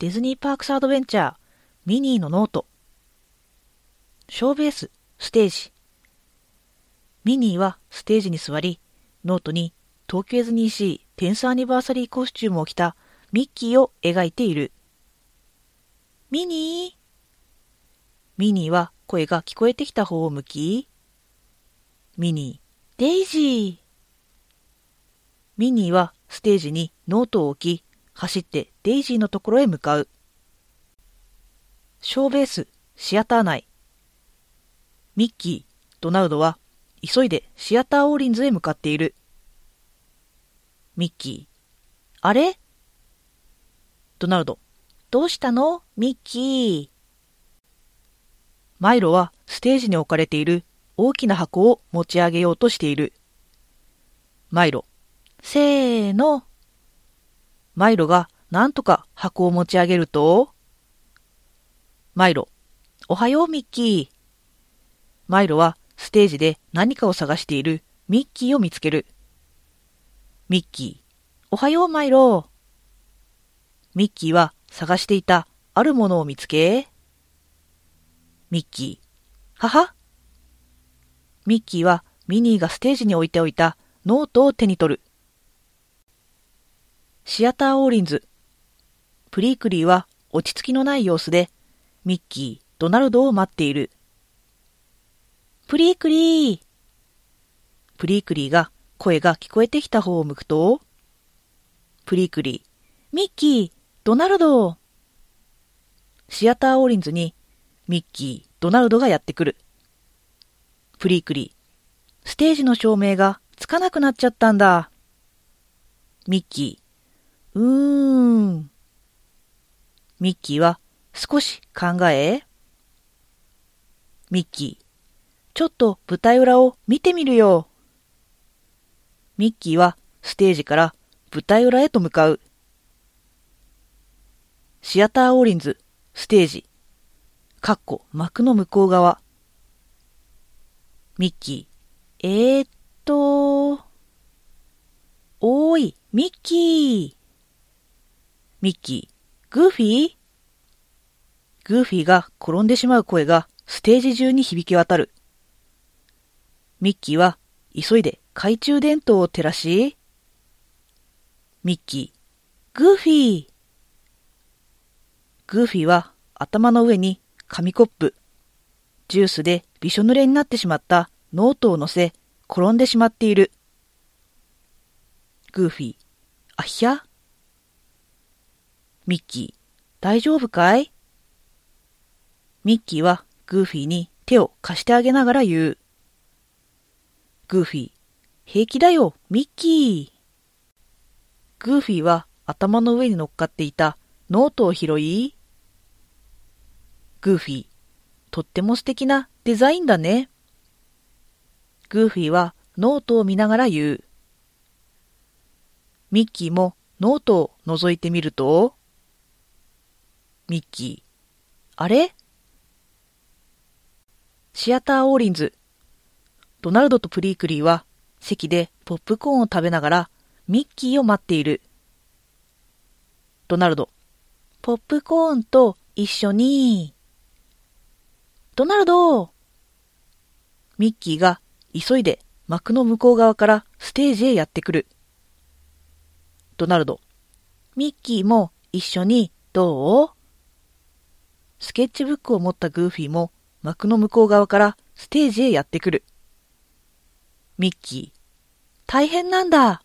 ディズニーパークスアドベンチャーミニーのノート。ショーベースステージ。ミニーはステージに座りノートに東京ディズニーシー tenth anniversary コスチュームを着たミッキーを描いている。ミニー？ミニーは声が聞こえてきた方を向き？ミニー。デイジー。ミニーはステージにノートを置き走ってデイジーのところへ向かう。ショーベース、シアター内。ミッキー、ドナルドは急いでシアターオーリンズへ向かっている。ミッキー、あれ？ドナルド、どうしたの？ミッキー。マイロはステージに置かれている大きな箱を持ち上げようとしている。マイロ、せーの。マイロがなんとか箱を持ち上げると、マイロ、おはようミッキー。マイロはステージで何かを探しているミッキーを見つける。ミッキー、おはようマイロ。ミッキーは探していたあるものを見つけ、ミッキー、ははミッキーはミニーがステージに置いておいたノートを手に取る。シアターオーリンズ。プリークリーは落ち着きのない様子で、ミッキー、ドナルドを待っている。プリークリープリークリーが声が聞こえてきた方を向くと、プリークリー、ミッキー、ドナルドシアターオーリンズにミッキー、ドナルドがやってくる。プリークリー、ステージの照明がつかなくなっちゃったんだ。ミッキー、うーん。ミッキーは少し考え、ミッキー、ちょっと舞台裏を見てみるよ。ミッキーはステージから舞台裏へと向かう。シアターオーリンズ、ステージ、かっこ幕の向こう側。ミッキー、えー、っと、おーい、ミッキー。ミッキー、グーフィー？グーフィーが転んでしまう声がステージ中に響き渡る。ミッキーは急いで懐中電灯を照らし、ミッキー、グーフィーグーフィーは頭の上に紙コップ、ジュースでびしょ濡れになってしまったノートを乗せ、転んでしまっている。グーフィー、あひゃ？ミッキー、大丈夫かい？ミッキーはグーフィーに手を貸してあげながら言う。グーフィー、平気だよ、ミッキー。グーフィーは頭の上に乗っかっていたノートを拾い、グーフィー、とっても素敵なデザインだね。グーフィーはノートを見ながら言う。ミッキーもノートを覗いてみると、ミッキー。あれ？シアターオーリンズ。ドナルドとプリークリーは席でポップコーンを食べながらミッキーを待っている。ドナルド。ポップコーンと一緒に。ドナルドミッキーが急いで幕の向こう側からステージへやってくる。ドナルド。ミッキーも一緒にどう？スケッチブックを持ったグーフィーも幕の向こう側からステージへやってくる。ミッキー、大変なんだ。